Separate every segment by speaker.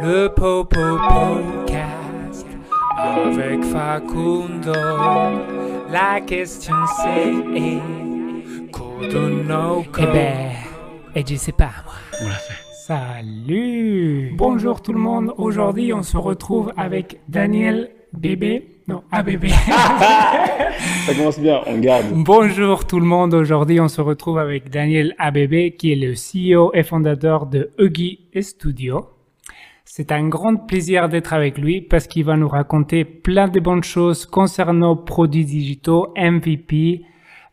Speaker 1: Le Popo Podcast avec Facundo. La question c'est Kodono
Speaker 2: Eh ben, et je sais pas moi.
Speaker 3: On l'a fait.
Speaker 2: Salut Bonjour tout le monde, aujourd'hui on se retrouve avec Daniel Bébé. Non, ABB.
Speaker 3: Ça commence bien, on garde.
Speaker 2: Bonjour tout le monde, aujourd'hui on se retrouve avec Daniel ABB qui est le CEO et fondateur de Huggy Studio. C'est un grand plaisir d'être avec lui parce qu'il va nous raconter plein de bonnes choses concernant produits digitaux, MVP,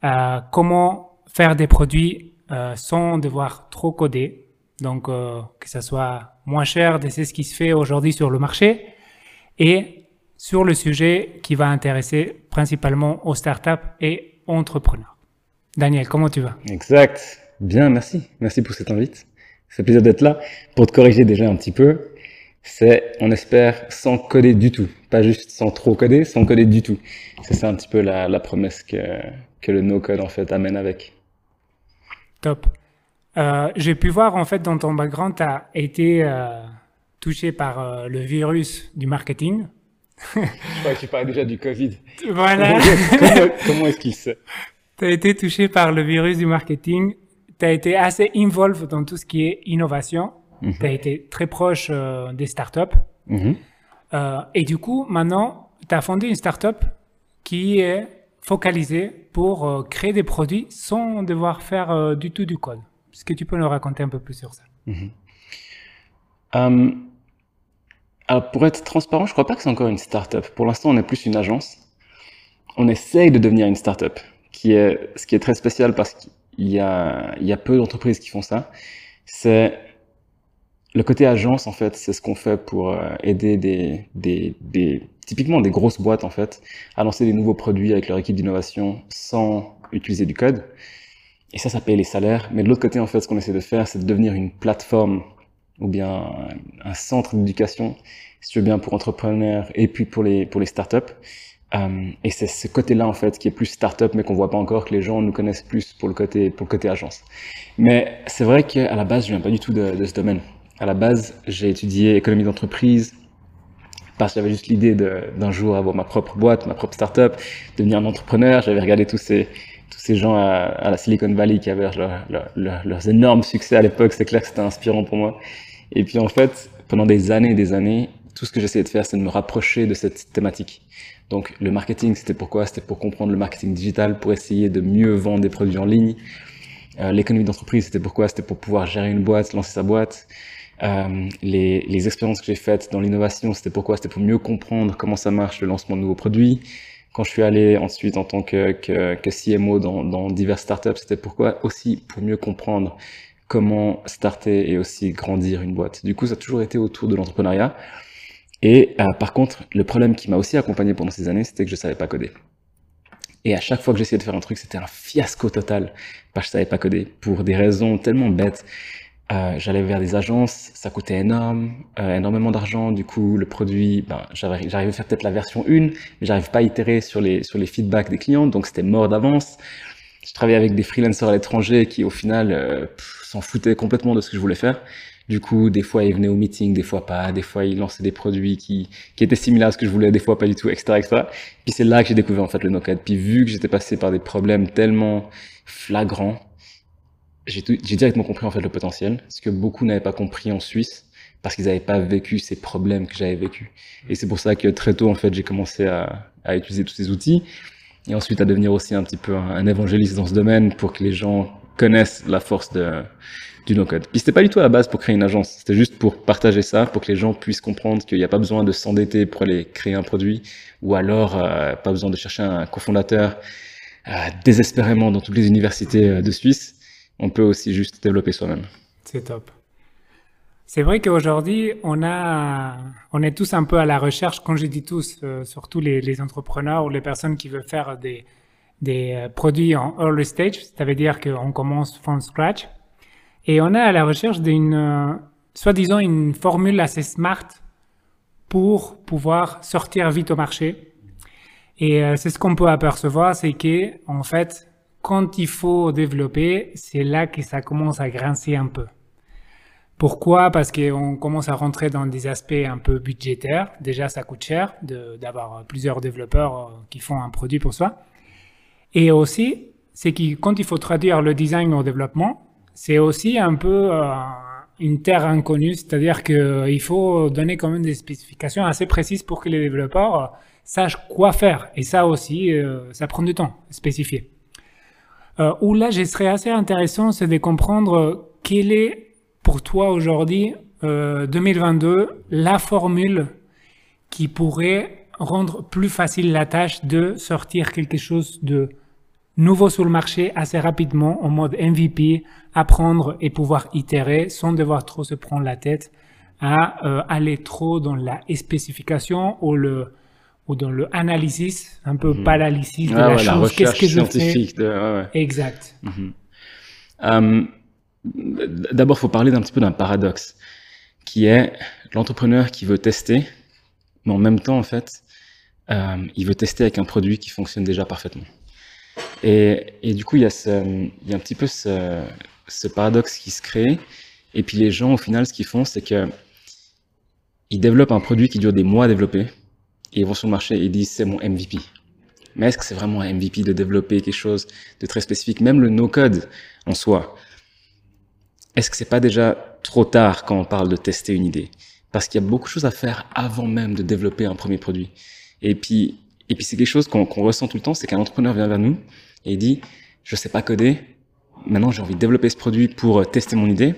Speaker 2: euh, comment faire des produits euh, sans devoir trop coder. Donc euh, que ça soit moins cher, c'est ce qui se fait aujourd'hui sur le marché. Et sur le sujet qui va intéresser principalement aux startups et entrepreneurs. Daniel, comment tu vas?
Speaker 3: Exact. Bien, merci. Merci pour cette invite. C'est plaisir d'être là. Pour te corriger déjà un petit peu, c'est, on espère, sans coder du tout. Pas juste sans trop coder, sans coder du tout. C'est ça un petit peu la, la promesse que, que le no-code en fait amène avec.
Speaker 2: Top. Euh, J'ai pu voir en fait dans ton background, tu as été euh, touché par euh, le virus du marketing.
Speaker 3: Je crois que tu parlais déjà du Covid.
Speaker 2: Voilà.
Speaker 3: comment comment est-ce qu'il sait?
Speaker 2: Tu as été touché par le virus du marketing. Tu as été assez involved dans tout ce qui est innovation.
Speaker 3: Mhm.
Speaker 2: Tu as été très proche euh, des startups.
Speaker 3: Mhm.
Speaker 2: Euh, et du coup, maintenant, tu as fondé une startup qui est focalisée pour euh, créer des produits sans devoir faire du tout du code. Est-ce que tu peux nous raconter un peu plus sur ça?
Speaker 3: Euh, alors pour être transparent, je crois pas que c'est encore une startup. Pour l'instant, on est plus une agence. On essaye de devenir une startup, qui est ce qui est très spécial parce qu'il y a il y a peu d'entreprises qui font ça. C'est le côté agence en fait, c'est ce qu'on fait pour euh, aider des, des des typiquement des grosses boîtes en fait à lancer des nouveaux produits avec leur équipe d'innovation sans utiliser du code. Et ça, ça paye les salaires. Mais de l'autre côté, en fait, ce qu'on essaie de faire, c'est de devenir une plateforme ou bien un centre d'éducation, si tu veux bien, pour entrepreneurs et puis pour les, pour les startups. Euh, et c'est ce côté-là, en fait, qui est plus startup, mais qu'on voit pas encore, que les gens nous connaissent plus pour le côté, pour le côté agence. Mais c'est vrai qu'à la base, je viens pas du tout de, de ce domaine. À la base, j'ai étudié économie d'entreprise, parce que j'avais juste l'idée d'un jour avoir ma propre boîte, ma propre startup, devenir un entrepreneur. J'avais regardé tous ces, gens à, la Silicon Valley qui avaient leur- leur- leur- leurs énormes succès à l'époque. C'est clair que c'était inspirant pour moi. Et puis en fait, pendant des années et des années, tout ce que j'essayais de faire, c'est de me rapprocher de cette thématique. Donc le marketing, c'était pourquoi? C'était pour comprendre le marketing digital, pour essayer de mieux vendre des produits en ligne. Euh, L'économie d'entreprise, c'était pourquoi? C'était pour pouvoir gérer une boîte, lancer sa boîte. Euh, les, expériences que j'ai faites dans l'innovation, c'était pourquoi? C'était pour mieux comprendre comment ça marche le lancement de nouveaux produits. Quand je suis allé ensuite en tant que, CMO dans, dans diverses startups, c'était pourquoi? Aussi pour mieux comprendre comment starter et aussi grandir une boîte. Du coup, ça a toujours été autour de l'entrepreneuriat. Et euh, par contre, le problème qui m'a aussi accompagné pendant ces années, c'était que je savais pas coder. Et à chaque fois que j'essayais de faire un truc, c'était un fiasco total parce que je savais pas coder pour des raisons tellement bêtes. Euh, j'allais vers des agences, ça coûtait énorme, euh, énormément d'argent. Du coup, le produit, ben, j'arrivais à faire peut-être la version 1, mais j'arrive pas à itérer sur les, sur les feedbacks des clients, donc c'était mort d'avance. Je travaillais avec des freelancers à l'étranger qui, au final, euh, s'en foutaient complètement de ce que je voulais faire. Du coup, des fois, ils venaient au meeting, des fois pas. Des fois, ils lançaient des produits qui, qui étaient similaires à ce que je voulais, des fois pas du tout, etc., etc. Puis c'est là que j'ai découvert en fait le no-code. Puis vu que j'étais passé par des problèmes tellement flagrants, j'ai directement compris en fait le potentiel, ce que beaucoup n'avaient pas compris en Suisse parce qu'ils n'avaient pas vécu ces problèmes que j'avais vécu. Et c'est pour ça que très tôt en fait j'ai commencé à, à utiliser tous ces outils et ensuite à devenir aussi un petit peu un, un évangéliste dans ce domaine pour que les gens connaissent la force de, du no-code. Puis c'était pas du tout à la base pour créer une agence, c'était juste pour partager ça, pour que les gens puissent comprendre qu'il n'y a pas besoin de s'endetter pour aller créer un produit ou alors euh, pas besoin de chercher un cofondateur euh, désespérément dans toutes les universités euh, de Suisse. On peut aussi juste développer soi-même.
Speaker 2: C'est top. C'est vrai qu'aujourd'hui, on on est tous un peu à la recherche, quand je dis tous, euh, surtout les, entrepreneurs ou les personnes qui veulent faire des, des euh, produits en early stage, ça veut dire qu'on commence from scratch. Et on est à la recherche d'une, euh, soi-disant, une formule assez smart pour pouvoir sortir vite au marché. Et c'est ce qu'on peut apercevoir, c'est que, en fait, quand il faut développer, c'est là que ça commence à grincer un peu. Pourquoi? Parce qu'on commence à rentrer dans des aspects un peu budgétaires. Déjà, ça coûte cher d'avoir plusieurs développeurs euh, qui font un produit pour soi. Et aussi, c'est que quand il faut traduire le design au développement, c'est aussi un peu euh, une terre inconnue, c'est-à-dire qu'il faut donner quand même des spécifications assez précises pour que les développeurs sachent quoi faire. Et ça aussi, ça prend du temps, spécifier. Euh, où là, je serais assez intéressant, c'est de comprendre quelle est pour toi aujourd'hui, euh, 2022, la formule qui pourrait rendre plus facile la tâche de sortir quelque chose de nouveau sur le marché assez rapidement en mode MVP, apprendre et pouvoir itérer sans devoir trop se prendre la tête à euh, aller trop dans la spécification ou le ou dans le analysis, un peu mhm. paralysis de ah la chose. Qu'est-ce que je fais Exact. Mhm.
Speaker 3: Euh, D'abord, il faut parler d'un petit peu d'un paradoxe, qui est l'entrepreneur qui veut tester, mais en même temps, en fait, euh, il veut tester avec un produit qui fonctionne déjà parfaitement. Et, et du coup, il y, a ce, il y a un petit peu ce, ce, paradoxe qui se crée. Et puis les gens, au final, ce qu'ils font, c'est que ils développent un produit qui dure des mois à développer, ils vont sur le marché et ils disent c'est mon MVP. Mais est-ce que c'est vraiment un MVP de développer quelque chose de très spécifique? Même le no-code en soi, est-ce que c'est pas déjà trop tard quand on parle de tester une idée? Parce qu'il y a beaucoup de choses à faire avant même de développer un premier produit. Et puis, et puis c'est quelque chose qu'on ressent tout le temps, c'est qu'un entrepreneur vient vers nous et dit, je sais pas coder, maintenant j'ai envie de développer ce produit pour tester mon idée.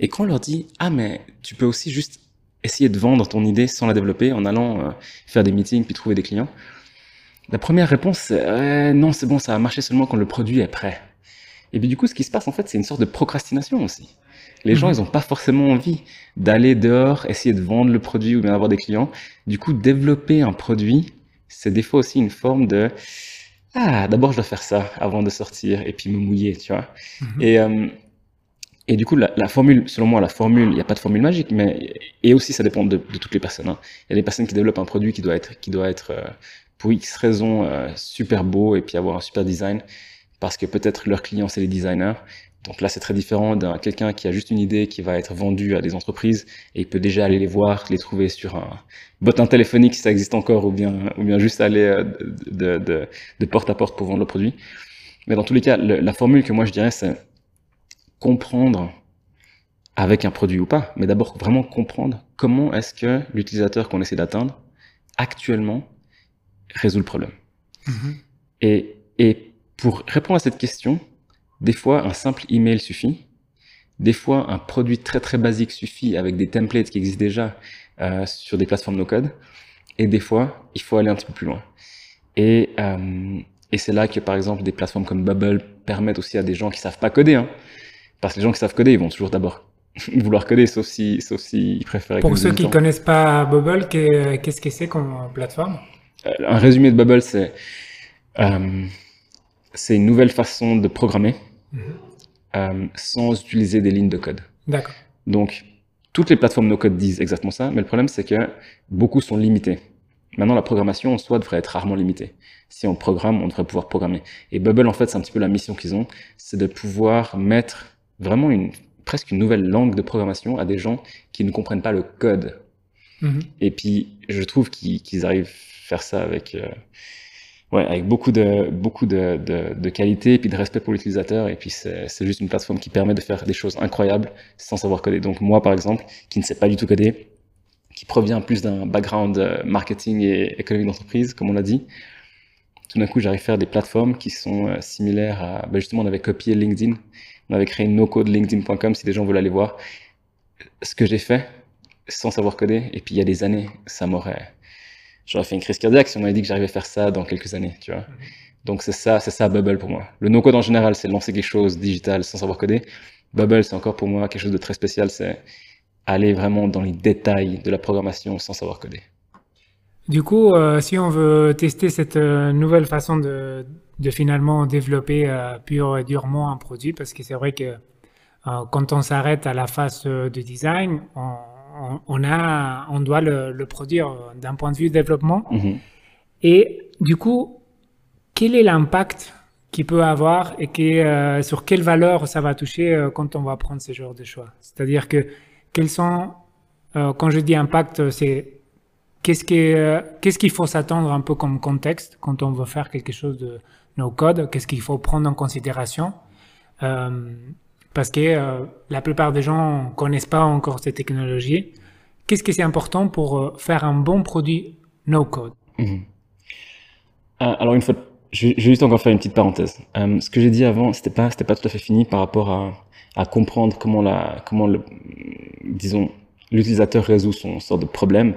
Speaker 3: Et quand on leur dit, ah mais tu peux aussi juste essayer de vendre ton idée sans la développer en allant euh, faire des meetings puis trouver des clients, la première réponse, c'est non, c'est bon, ça va marcher seulement quand le produit est prêt. Et puis du coup, ce qui se passe en fait, c'est une sorte de procrastination aussi. Les gens, mhm. ils n'ont pas forcément envie d'aller dehors, essayer de vendre le produit ou bien d'avoir des clients. Du coup, développer un produit, c'est des fois aussi une forme de ah, d'abord je dois faire ça avant de sortir et puis me mouiller, tu vois. Mhm. Et euh, et du coup, la, la, formule, selon moi, la formule, il n'y a pas de formule magique, mais et aussi ça dépend de, de toutes les personnes. Hein. Il y a des personnes qui développent un produit qui doit être qui doit être euh, pour X raisons euh, super beau et puis avoir un super design parce que peut-être leurs clients, c'est les designers. Donc là, c'est très différent d'un quelqu'un qui a juste une idée qui va être vendue à des entreprises et il peut déjà aller les voir, les trouver sur un bottin téléphonique si ça existe encore ou bien, ou bien juste aller euh, de, de, de porte à porte pour vendre le produit. Mais dans tous les cas, la formule que moi je dirais, c'est comprendre avec un produit ou pas, mais d'abord vraiment comprendre comment est-ce que l'utilisateur qu'on essaie d'atteindre actuellement résout le problème. Mm-hmm. Et, et pour répondre à cette question, des fois, un simple email suffit. Des fois, un produit très très basique suffit avec des templates qui existent déjà euh, sur des plateformes no-code. Et des fois, il faut aller un petit peu plus loin. Et, euh, et c'est là que, par exemple, des plateformes comme Bubble permettent aussi à des gens qui savent pas coder. Hein, parce que les gens qui savent coder, ils vont toujours d'abord vouloir coder, sauf si, sauf si ils préfèrent.
Speaker 2: Pour ceux qui connaissent pas Bubble, qu'est-ce que c'est comme plateforme?
Speaker 3: Euh, Un résumé de Bubble, c'est euh, c'est une nouvelle façon de programmer mhm. euh, sans utiliser des lignes de code.
Speaker 2: D'accord.
Speaker 3: Donc, toutes les plateformes no-code disent exactement ça, mais le problème, c'est que beaucoup sont limités. Maintenant, la programmation en soi devrait être rarement limitée. Si on programme, on devrait pouvoir programmer. Et Bubble, en fait, c'est un petit peu la mission qu'ils ont, c'est de pouvoir mettre vraiment une, presque une nouvelle langue de programmation à des gens qui ne comprennent pas le code. Mhm. Et puis, je trouve qu'ils arrivent à faire ça avec, euh, ouais, avec beaucoup de, beaucoup de, de, de qualité et puis de respect pour l'utilisateur. Et puis, c'est juste une plateforme qui permet de faire des choses incroyables sans savoir coder. Donc, moi, par exemple, qui ne sais pas du tout coder, qui provient plus d'un background euh, marketing et économie d'entreprise, comme on l'a dit, tout d'un coup, j'arrive à faire des plateformes qui sont euh, similaires à, ben justement, on avait copié LinkedIn. On avait créé no-code LinkedIn.com si des gens veulent aller voir. Ce que j'ai fait, sans savoir coder, et puis il y a des années, ça m'aurait, j'aurais fait une crise cardiaque si on m'avait dit que j'arrivais à faire ça dans quelques années, tu vois. Donc c'est ça, c'est ça Bubble pour moi. Le no-code en général, c'est lancer quelque chose digital sans savoir coder. Bubble, c'est encore pour moi quelque chose de très spécial, c'est aller vraiment dans les détails de la programmation sans savoir coder.
Speaker 2: Du coup, euh, si on veut tester cette euh, nouvelle façon de, de finalement développer euh, pur et durement un produit, parce que c'est vrai que quand on s'arrête à la phase de design, on, on, a, on doit le, produire d'un point de vue développement. Mhm. Et du coup, quel est l'impact qu'il peut avoir et euh, sur quelle valeur ça va toucher euh, quand on va prendre ce genre de choix? C'est-à-dire que quels sont, euh, quand je dis impact, c'est qu'est-ce qu'est-ce qu'il faut s'attendre un peu comme contexte quand on veut faire quelque chose de no code, qu'est-ce qu'il faut prendre en considération, euh, parce que euh, la plupart des gens connaissent pas encore ces technologies. Qu'est-ce qui est important pour euh, faire un bon produit no code?
Speaker 3: Mhm. Alors une fois, je vais juste encore faire une petite parenthèse. Ce que j'ai dit avant, c'était pas, c'était pas tout à fait fini par rapport à, comprendre comment la, comment le, disons, l'utilisateur résout son sorte de problème.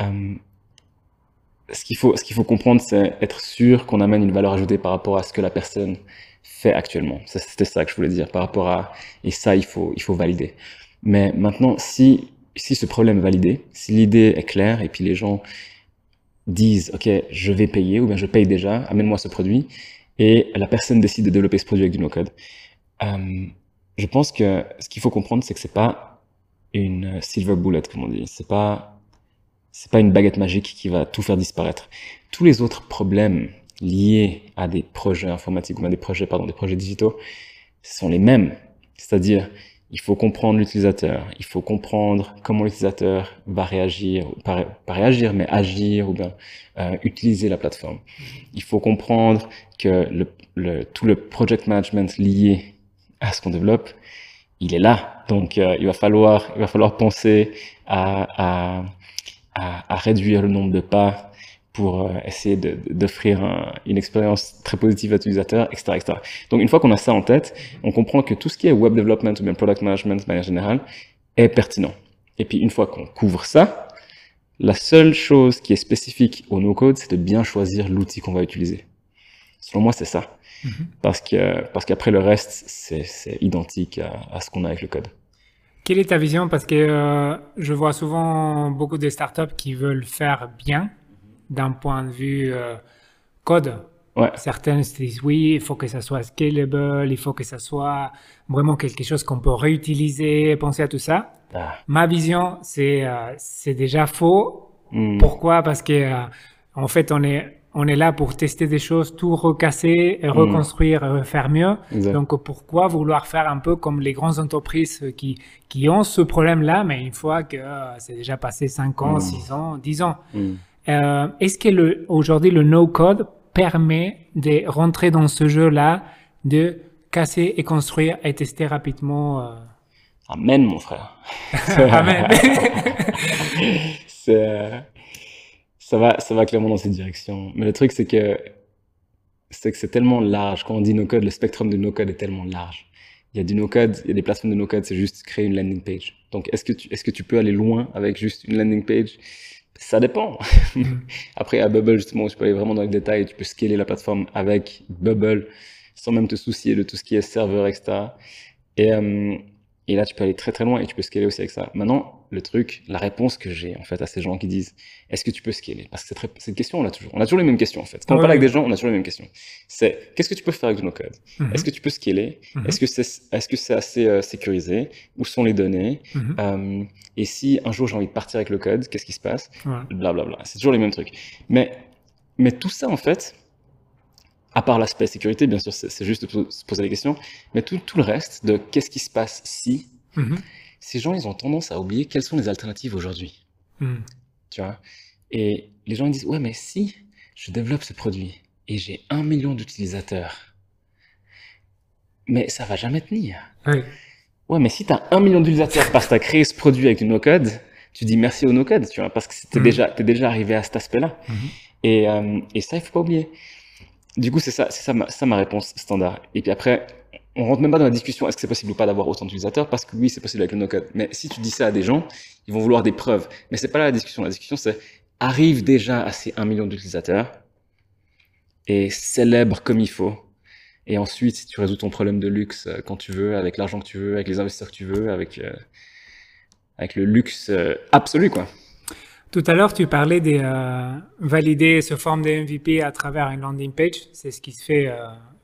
Speaker 3: Euh, ce qu'il faut, ce qu'il faut comprendre, c'est être sûr qu'on amène une valeur ajoutée par rapport à ce que la personne fait actuellement. C'était ça que je voulais dire par rapport à, et ça, il faut, il faut valider. Mais maintenant, si, si ce problème est validé, si l'idée est claire et puis les gens disent, OK, je vais payer ou bien je paye déjà, amène-moi ce produit, et la personne décide de développer ce produit avec du no-code. Euh, je pense que ce qu'il faut comprendre, c'est que c'est pas une silver bullet, comme on dit. C'est pas, c'est pas une baguette magique qui va tout faire disparaître. Tous les autres problèmes liés à des projets informatiques ou à des projets, pardon, des projets digitaux, sont les mêmes. C'est-à-dire, il faut comprendre l'utilisateur, il faut comprendre comment l'utilisateur va réagir, pas, réagir, mais agir ou bien euh, utiliser la plateforme. Il faut comprendre que tout le project management lié à ce qu'on développe, il est là. Donc, euh, il va falloir, il va falloir penser à, à, à réduire le nombre de pas pour euh, essayer d'offrir un- une expérience très positive à l'utilisateur, etc., etc. Donc, une fois qu'on a ça en tête, on comprend que tout ce qui est web development ou bien product management de manière générale est pertinent. Et puis, une fois qu'on couvre ça, la seule chose qui est spécifique au no-code, c'est de bien choisir l'outil qu'on va utiliser. Selon moi, c'est ça.
Speaker 2: Mhm.
Speaker 3: Parce que parce qu'après le reste, c'est c'est identique à, à ce qu'on a avec le code.
Speaker 2: Quelle est ta vision? Parce que euh, je vois souvent beaucoup de startups qui veulent faire bien d'un point de vue euh, code.
Speaker 3: Ouais.
Speaker 2: Certaines se disent oui, il faut que ça soit scalable, il faut que ça soit vraiment quelque chose qu'on peut réutiliser, penser à tout ça.
Speaker 3: Ah.
Speaker 2: Ma vision, c'est euh, c'est déjà faux.
Speaker 3: Hmm.
Speaker 2: Pourquoi? Parce que en fait, on est on est là pour tester des choses, tout recasser, et reconstruire, et refaire mieux.
Speaker 3: Exact.
Speaker 2: Donc pourquoi vouloir faire un peu comme les grandes entreprises qui qui ont ce problème-là, mais une fois que euh, c'est déjà passé 5 ans,
Speaker 3: Mm.
Speaker 2: 6 ans, 10 ans.
Speaker 3: Hmm.
Speaker 2: Euh, Est-ce que le aujourd'hui le no-code permet de rentrer dans ce jeu-là, de casser et construire et tester rapidement euh,
Speaker 3: Amen, mon frère.
Speaker 2: Amen.
Speaker 3: c'est, euh, ça va, ça va clairement dans cette direction. Mais le truc, c'est que, c'est que c'est tellement large. Quand on dit no-code, le spectrum de no-code est tellement large. Il y a du no-code, il y a des plateformes de no-code, c'est juste créer une landing page. Donc, est-ce que tu, est-ce que tu peux aller loin avec juste une landing page? Ça dépend. Après, à Bubble, justement, tu peux aller vraiment dans le détail, tu peux scaler la plateforme avec Bubble sans même te soucier de tout ce qui est serveur, etc. Et, et là, tu peux aller très très loin et tu peux scaler aussi avec ça. Maintenant, le truc, la réponse que j'ai en fait à ces gens qui disent est-ce que tu peux scaler? Parce que cette question, on l'a toujours. On a toujours les mêmes questions en fait. Quand on
Speaker 2: Ouais,
Speaker 3: parle avec des gens, on a toujours les mêmes questions. C'est qu'est-ce que tu peux faire avec nos codes?
Speaker 2: Mhm.
Speaker 3: Est-ce que tu peux scaler?
Speaker 2: Mhm.
Speaker 3: Est-ce que c'est est-ce que c'est assez euh, sécurisé? Où sont les données?
Speaker 2: Mhm.
Speaker 3: Euh, Et si un jour j'ai envie de partir avec le code, qu'est-ce qui se passe?
Speaker 2: Ouais.
Speaker 3: Blablabla. C'est toujours les mêmes trucs. Mais mais tout ça en fait, à part l'aspect sécurité, bien sûr, c'est juste de se poser la question, mais tout, tout le reste de qu'est-ce qui se passe si
Speaker 2: Mhm.
Speaker 3: ces gens, ils ont tendance à oublier quelles sont les alternatives aujourd'hui,
Speaker 2: Mhm.
Speaker 3: tu vois? Et les gens ils disent, ouais, mais si je développe ce produit et j'ai un million d'utilisateurs, mais ça va jamais tenir.
Speaker 2: Oui.
Speaker 3: Ouais, mais si tu as un million d'utilisateurs parce que tu as créé ce produit avec du no-code, tu dis merci au no-code, tu vois, parce que t'es
Speaker 2: Mhm.
Speaker 3: déjà, t'es déjà arrivé à cet aspect-là. Et, euh, et ça, il faut pas oublier. Du coup, c'est ça, c'est ça, ma, ça ma réponse standard. Et puis après, on rentre même pas dans la discussion est-ce que c'est possible ou pas d'avoir autant d'utilisateurs parce que oui, c'est possible avec le no-code. Mais si tu dis ça à des gens, ils vont vouloir des preuves. Mais c'est pas là la discussion. La discussion, c'est arrive déjà à ces 1 million d'utilisateurs et célèbre comme il faut. Et ensuite, tu résous ton problème de luxe euh, quand tu veux, avec l'argent que tu veux, avec les investisseurs que tu veux, avec, euh, avec le luxe euh, absolu, quoi.
Speaker 2: Tout à l'heure, tu parlais de euh, valider ce forme de MVP à travers une landing page. C'est ce qui se fait euh,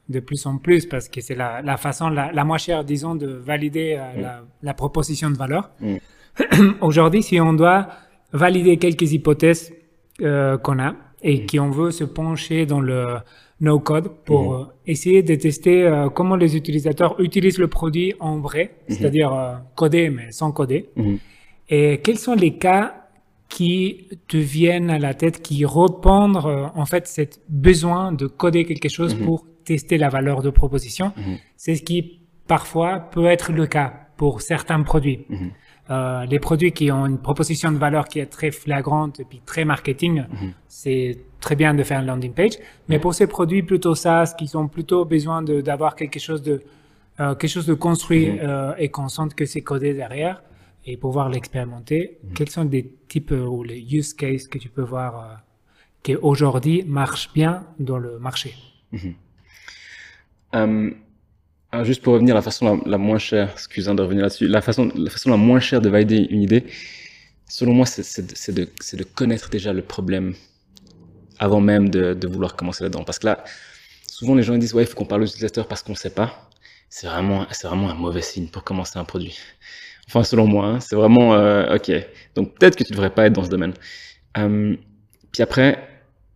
Speaker 2: de plus en plus parce que c'est la, la façon la, la moins chère, disons, de valider euh,
Speaker 3: Mm.
Speaker 2: la, la proposition de valeur.
Speaker 3: Mm.
Speaker 2: Aujourd'hui, si on doit valider quelques hypothèses qu'on a, et qui on veut se pencher dans le no-code pour euh, essayer de tester comment les utilisateurs utilisent le produit en vrai, c'est-à-dire euh, coder mais sans coder.
Speaker 3: Mhm.
Speaker 2: Et quels sont les cas qui te viennent à la tête, qui répondent euh, en fait cet besoin de coder quelque chose pour tester la valeur de proposition. C'est ce qui parfois peut être le cas pour certains produits. Euh, les produits qui ont une proposition de valeur qui est très flagrante et puis très marketing, c'est très bien de faire une landing page. Mais pour ces produits plutôt SaaS qui ont plutôt besoin d'avoir quelque chose de euh, quelque chose de construit euh, et qu'on sente que c'est codé derrière et pouvoir l'expérimenter. Quels sont des types euh, ou les use cases que tu peux voir euh, qui aujourd'hui marchent bien dans le marché?
Speaker 3: Euh, alors juste pour revenir, la façon la, la moins chère, excusez de revenir là-dessus, la façon, la façon la moins chère de valider une idée, selon moi, c'est de, connaître déjà le problème avant même de, de vouloir commencer là-dedans. Parce que là, souvent les gens disent, ouais, il faut qu'on parle aux utilisateurs parce qu'on ne sait pas. C'est vraiment, c'est vraiment un mauvais signe pour commencer un produit. Enfin, selon moi, hein, c'est vraiment, euh, ok. Donc peut-être que tu devrais pas être dans ce domaine. Euh, puis après,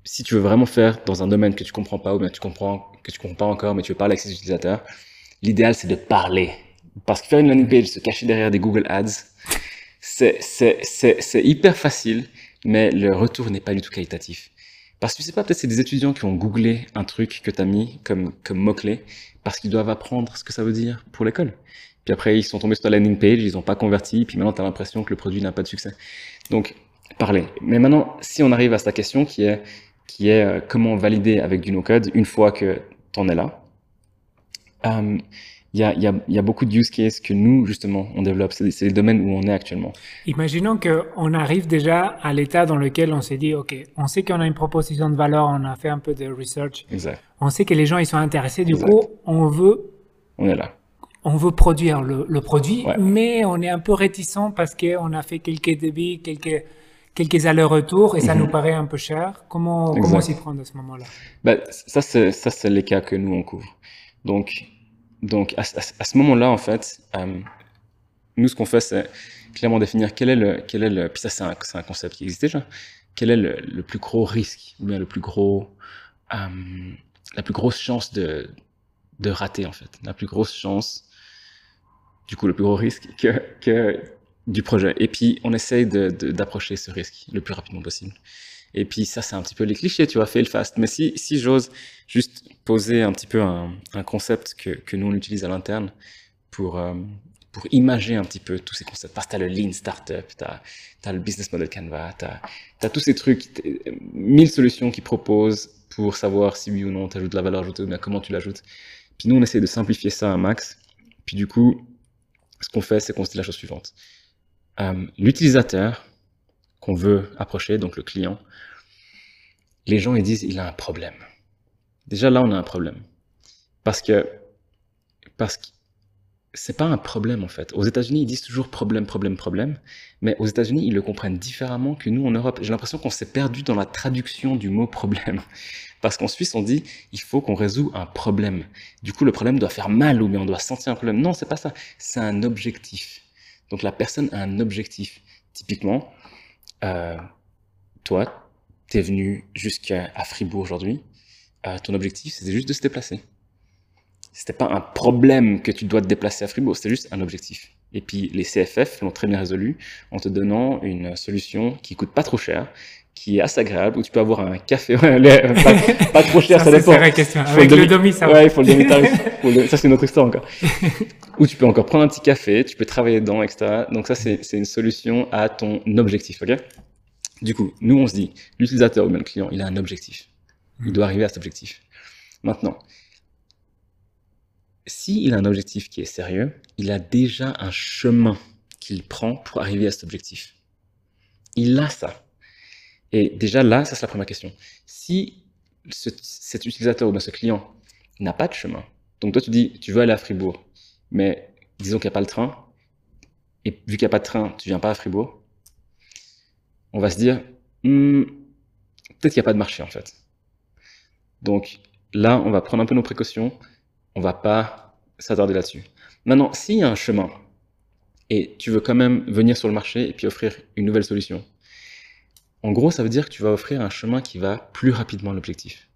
Speaker 3: si tu veux vraiment faire dans un domaine que tu comprends pas ou bien tu comprends que tu comprends pas encore, mais tu veux parler avec ses utilisateurs, l'idéal c'est de parler. Parce que faire une landing page, se cacher derrière des Google Ads, c'est hyper facile, mais le retour n'est pas du tout qualitatif. Parce que tu sais pas, peut-être c'est des étudiants qui ont googlé un truc que tu as mis comme comme mot clé parce qu'ils doivent apprendre ce que ça veut dire pour l'école. Puis après ils sont tombés sur ta landing page, ils ont pas converti, puis maintenant tu as l'impression que le produit n'a pas de succès. Donc parler. Mais maintenant, si on arrive à ta question qui est qui est euh, comment valider avec du no-code une fois que tu en es là. Euh, Il y, a, y, a, y a beaucoup de use cases que nous, justement, on développe. C'est c'est les domaines où on est actuellement.
Speaker 2: Imaginons qu'on arrive déjà à l'état dans lequel on s'est dit, OK, on sait qu'on a une proposition de valeur, on a fait un peu de research,
Speaker 3: Exact.
Speaker 2: on sait que les gens ils sont intéressés, du
Speaker 3: Exact.
Speaker 2: coup, on veut,
Speaker 3: On est là.
Speaker 2: On veut produire le, le produit,
Speaker 3: Ouais.
Speaker 2: mais on est un peu réticent parce qu'on a fait quelques débits, quelques, quelques allers-retours et ça nous paraît un peu cher. Comment,
Speaker 3: Exact.
Speaker 2: comment s'y prendre à ce moment-là?
Speaker 3: Bah, ça, c'est les cas que nous, on couvre. Donc, donc à, ce- à ce- à ce moment-là, en fait, euh, nous, ce qu'on fait, c'est clairement définir quel est le... Quel est le puis ça, c'est un, un concept qui existe déjà. Quel est le, le plus gros risque, ou bien le plus gros... euh, la plus grosse chance de, de rater, en fait. La plus grosse chance, du coup, le plus gros risque que, que du projet. Et puis, on essaye d'approcher ce risque le plus rapidement possible. Et puis ça, c'est un petit peu les clichés, tu vois, fail fast. Mais si, si j'ose juste poser un petit peu un, un concept que, que nous, on utilise à l'interne pour, euh, pour imager un petit peu tous ces concepts. Parce que tu as le Lean Startup, tu as, le Business Model Canva, tu as, tous ces trucs, mille solutions qui proposent pour savoir si oui ou non tu ajoutes de la valeur ajoutée ou bien comment tu l'ajoutes. Puis nous, on essaie de simplifier ça un max. Puis du coup, ce qu'on fait, c'est qu'on se dit la chose suivante. Euh, L'utilisateur qu'on veut approcher, donc le client, les gens ils disent il a un problème. Déjà là on a un problème parce que parce que c'est pas un problème en fait. Aux États-Unis ils disent toujours problème problème problème, mais aux États-Unis ils le comprennent différemment que nous en Europe. J'ai l'impression qu'on s'est perdu dans la traduction du mot problème parce qu'en Suisse on dit il faut qu'on résout un problème. Du coup le problème doit faire mal ou bien on doit sentir un problème. Non c'est pas ça. C'est un objectif. Donc la personne a un objectif. Typiquement euh, toi, tu es venu jusqu'à Fribourg aujourd'hui. Euh, ton objectif, c'était juste de se déplacer. C'était pas un problème que tu dois te déplacer à Fribourg, c'était juste un objectif. Et puis les CFF l'ont très bien résolu en te donnant une solution qui coûte pas trop cher, qui est assez agréable, où tu peux avoir un café, ouais, pas, pas trop cher, ça,
Speaker 2: c'est
Speaker 3: dépend.
Speaker 2: une vraie question.
Speaker 3: Faut
Speaker 2: Avec
Speaker 3: le demi-
Speaker 2: demi, ça
Speaker 3: Ouais, il faut le demi-tarif. Faut le- Ça, c'est une autre histoire encore. Où tu peux encore prendre un petit café, tu peux travailler dedans, etc. Donc ça, c'est c'est une solution à ton objectif, ok? Du coup, nous, on se dit, l'utilisateur ou bien le client, il a un objectif. Il doit arriver à cet objectif. Maintenant, s'il a un objectif qui est sérieux, il a déjà un chemin qu'il prend pour arriver à cet objectif. Il a ça. Et déjà là, ça c'est la première question. Si ce- cet utilisateur ou ce client n'a pas de chemin, donc toi tu dis tu veux aller à Fribourg, mais disons qu'il n'y a pas le train, et vu qu'il n'y a pas de train, tu viens pas à Fribourg, on va se dire Hmm, peut-être qu'il n'y a pas de marché en fait. Donc là, on va prendre un peu nos précautions, on va pas s'attarder là-dessus. Maintenant, s'il y a un chemin et tu veux quand même venir sur le marché et puis offrir une nouvelle solution, En gros, ça veut dire que tu vas offrir un chemin qui va plus rapidement à l'objectif.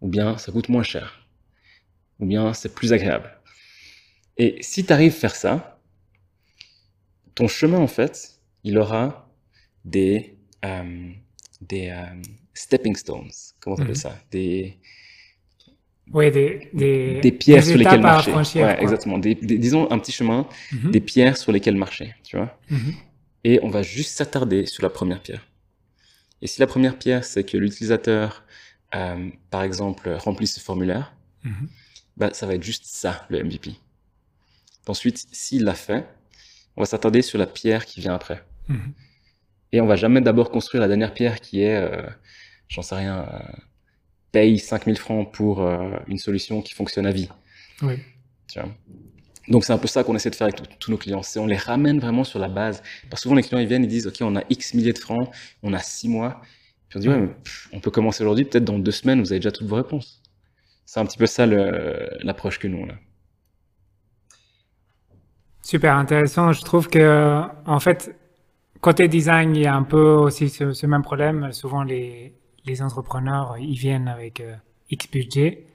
Speaker 3: Ou bien ça coûte moins cher. Ou bien c'est plus agréable. Et si tu arrives à faire ça, ton chemin, en fait, il aura des, euh, des euh, stepping stones. Comment on appelle
Speaker 2: Mhm.
Speaker 3: ça? Des,
Speaker 2: Oui, des, des,
Speaker 3: des pierres
Speaker 2: des
Speaker 3: sur lesquelles marcher. Ouais, exactement. Des, disons un petit chemin,
Speaker 2: Mhm.
Speaker 3: des pierres sur lesquelles marcher, tu vois?
Speaker 2: Mhm.
Speaker 3: Et on va juste s'attarder sur la première pierre. Et si la première pierre, c'est que l'utilisateur, euh, par exemple, remplit ce formulaire,
Speaker 2: Mhm.
Speaker 3: bah, ça va être juste ça, le MVP. Ensuite, s'il l'a fait, on va s'attarder sur la pierre qui vient après.
Speaker 2: Mhm.
Speaker 3: Et on va jamais d'abord construire la dernière pierre qui est, euh, j'en sais rien, euh, paye 5000 francs pour euh, une solution qui fonctionne à vie.
Speaker 2: Oui.
Speaker 3: Tu vois? Donc c'est un peu ça qu'on essaie de faire avec tous- nos clients. C'est on les ramène vraiment sur la base. Parce que souvent les clients ils viennent, ils disent ok on a X milliers de francs, on a 6 mois. Puis on dit ouais on peut commencer aujourd'hui, peut-être dans deux semaines vous avez déjà toutes vos réponses. C'est un petit peu ça l'approche que nous on.
Speaker 2: Super intéressant. Je trouve que, en fait, côté design, il y a un peu aussi ce, même problème. Souvent, les, les entrepreneurs, ils viennent avec euh, X budget,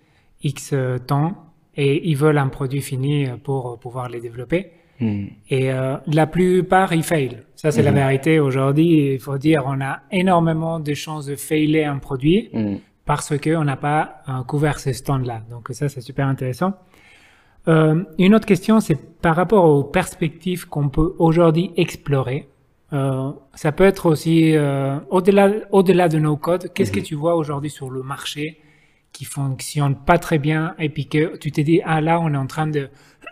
Speaker 2: X euh, temps, et ils veulent un produit fini euh, pour euh, pouvoir les développer.
Speaker 3: Hmm.
Speaker 2: Et euh, la plupart, ils faillent. Ça, c'est la
Speaker 3: Mhm.
Speaker 2: vérité. Aujourd'hui, il faut dire, on a énormément de chances de failer un produit
Speaker 3: Hmm.
Speaker 2: parce qu'on n'a pas euh, couvert ce stand-là. Donc ça, c'est super intéressant. Euh, une autre question, c'est par rapport aux perspectives qu'on peut aujourd'hui explorer. Ça peut être aussi au-delà au-delà de nos codes. Qu'est-ce que tu vois aujourd'hui sur le marché qui fonctionne pas très bien et puis que tu te dis ah là on est en train de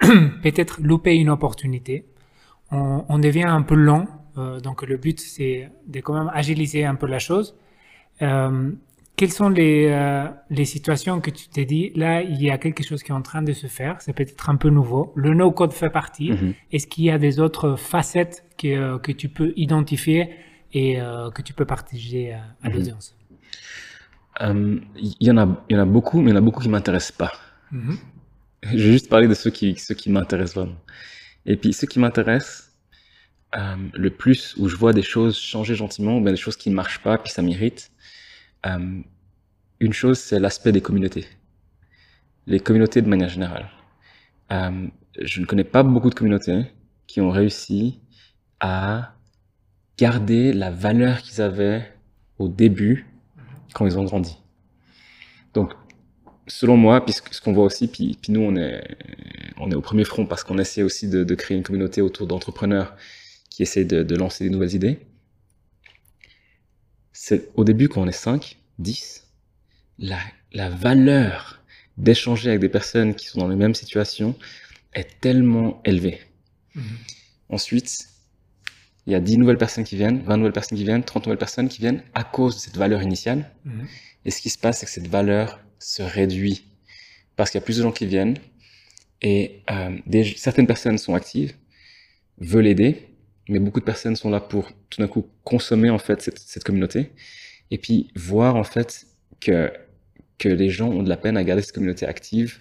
Speaker 2: peut-être louper une opportunité. On, on devient un peu lent. Euh, donc le but c'est de quand même agiliser un peu la chose. Euh, quelles sont les, euh, les situations que tu t'es dit, là, il y a quelque chose qui est en train de se faire, c'est peut-être un peu nouveau. Le no-code fait partie.
Speaker 3: Mhm.
Speaker 2: Est-ce qu'il y a des autres facettes que, que tu peux identifier et que tu peux partager à, à
Speaker 3: Mhm.
Speaker 2: l'audience?
Speaker 3: Euh, Il y, en a, il y en a beaucoup, mais il y en a beaucoup qui m'intéressent pas.
Speaker 2: Mhm.
Speaker 3: Je vais juste parler de ceux qui, ceux qui m'intéressent vraiment. Et puis ceux qui m'intéressent euh, le plus, où je vois des choses changer gentiment, ou bien des choses qui ne marchent pas, puis ça m'irrite. euh, une chose, c'est l'aspect des communautés. Les communautés de manière générale. Euh, je ne connais pas beaucoup de communautés qui ont réussi à garder la valeur qu'ils avaient au début quand ils ont grandi. Donc, selon moi, puisque ce qu'on voit aussi, puis, puis nous on est, on est au premier front parce qu'on essaie aussi de, de créer une communauté autour d'entrepreneurs qui essaient de, de lancer des nouvelles idées. C'est au début quand on est 5, 10, la, la valeur d'échanger avec des personnes qui sont dans les mêmes situations est tellement élevée.
Speaker 2: Mhm.
Speaker 3: Ensuite, il y a 10 nouvelles personnes qui viennent, 20 nouvelles personnes qui viennent, 30 nouvelles personnes qui viennent à cause de cette valeur initiale.
Speaker 2: Mhm.
Speaker 3: Et ce qui se passe, c'est que cette valeur se réduit parce qu'il y a plus de gens qui viennent et euh, des, certaines personnes sont actives, veulent aider, mais beaucoup de personnes sont là pour tout d'un coup consommer en fait cette, cette communauté et puis voir en fait que que les gens ont de la peine à garder cette communauté active.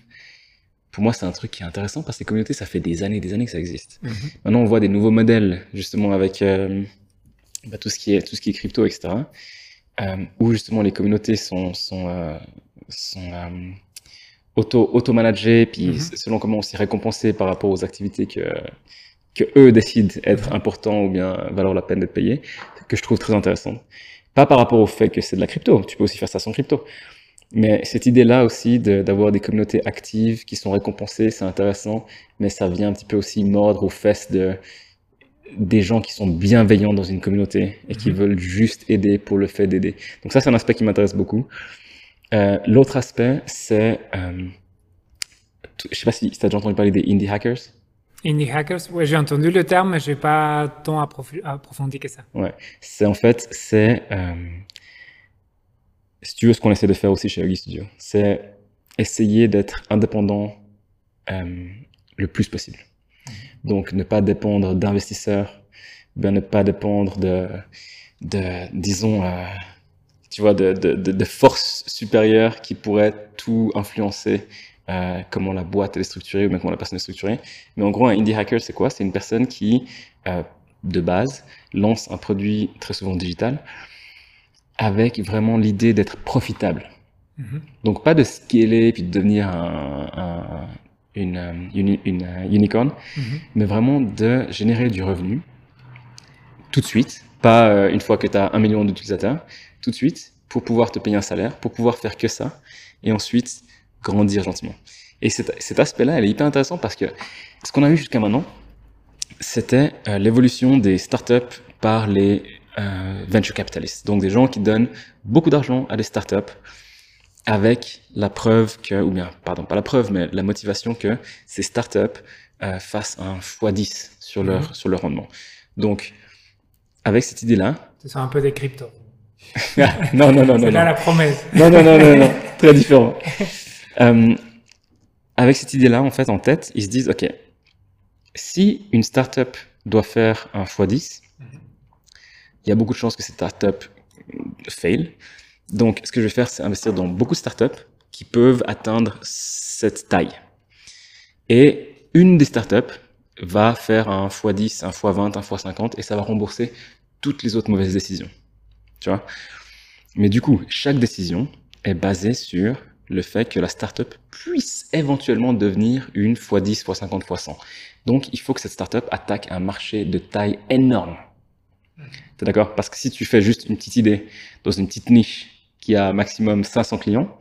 Speaker 3: Pour moi, c'est un truc qui est intéressant parce que les communautés, ça fait des années, des années que ça existe.
Speaker 2: Mhm.
Speaker 3: Maintenant, on voit des nouveaux modèles, justement, avec euh, bah, tout, ce qui est, tout ce qui est crypto, etc., euh, où justement les communautés sont, sont, euh, sont auto, auto-managées, puis
Speaker 2: Mhm.
Speaker 3: selon comment on s'y récompensé par rapport aux activités que, que eux décident être importants ou bien valoir la peine d'être payés, que je trouve très intéressant. Pas par rapport au fait que c'est de la crypto, tu peux aussi faire ça sans crypto. Mais cette idée-là aussi de- d'avoir des communautés actives qui sont récompensées, c'est intéressant, mais ça vient un petit peu aussi mordre aux fesses de, des gens qui sont bienveillants dans une communauté et qui
Speaker 2: Mhm.
Speaker 3: veulent juste aider pour le fait d'aider. Donc ça, c'est un aspect qui m'intéresse beaucoup. Euh, L'autre aspect, c'est... Euh, je sais pas si tu as déjà entendu parler des indie hackers.
Speaker 2: Indie hackers, ouais, j'ai entendu le terme, mais j'ai pas tant approf- approfondi que ça.
Speaker 3: Ouais, c'est en fait, c'est, euh, si tu veux, ce qu'on essaie de faire aussi chez Huggy Studio, c'est essayer d'être indépendant euh, le plus possible. Donc, ne pas dépendre d'investisseurs, ben ne pas dépendre de, disons, euh, tu vois, de, forces supérieures qui pourraient tout influencer, euh, comment la boîte est structurée ou même comment la personne est structurée. Mais en gros, un indie hacker, c'est quoi? C'est une personne qui, de base, lance un produit très souvent digital avec vraiment l'idée d'être profitable.
Speaker 2: Mhm.
Speaker 3: Donc pas de scaler puis de devenir un, un- une, une, euh, unicorn,
Speaker 2: Mhm.
Speaker 3: mais vraiment de générer du revenu tout de suite, pas euh, une fois que tu as un million d'utilisateurs, tout de suite, pour pouvoir te payer un salaire, pour pouvoir faire que ça, et ensuite grandir gentiment. Et cet, cet aspect-là, elle est hyper intéressant parce que ce qu'on a eu jusqu'à maintenant, c'était euh, l'évolution des startups par les euh, venture capitalists. Donc des gens qui donnent beaucoup d'argent à des startups avec la preuve que, ou bien, pardon, pas la preuve, mais la motivation que ces startups euh, fassent un x10 sur leur, sur leur rendement. Donc, avec cette idée-là,
Speaker 2: Ce sont un peu des cryptos.
Speaker 3: non, non, non, non,
Speaker 2: C'est là
Speaker 3: non.
Speaker 2: la promesse.
Speaker 3: Non, non, non, non, non, très différent. Euh, avec cette idée-là, en fait, en tête, ils se disent, OK, si une startup doit faire un x10, il y a beaucoup de chances que cette startup fail. Donc, ce que je vais faire, c'est investir dans beaucoup de startups qui peuvent atteindre cette taille. Et une des startups va faire un x10, un x20, un x50, et ça va rembourser toutes les autres mauvaises décisions. Tu vois? Mais du coup, chaque décision est basée sur le fait que la startup puisse éventuellement devenir une x10, x50, x100. Donc, il faut que cette startup attaque un marché de taille énorme. T'es d'accord? Parce que si tu fais juste une petite idée dans une petite niche qui a maximum 500 clients,